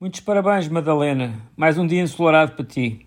Muitos parabéns, Madalena. Mais um dia ensolarado para ti.